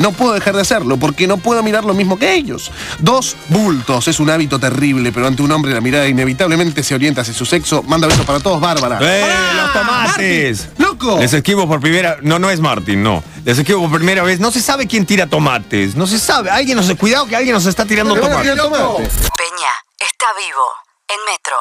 No puedo dejar de hacerlo porque no puedo mirar lo mismo que ellos. Dos, bultos. Es un hábito terrible, pero ante un hombre la mirada inevitablemente se orienta hacia su sexo. Manda besos para todos, Bárbara. ¡Eh, los tomates! ¡Loco! Les esquivo por primera... No, no es Martín, no. Les esquivo por primera vez. No se sabe quién tira tomates. No se sabe. Alguien nos... Cuidado que alguien nos está tirando tomates. Peña está vivo en Metro.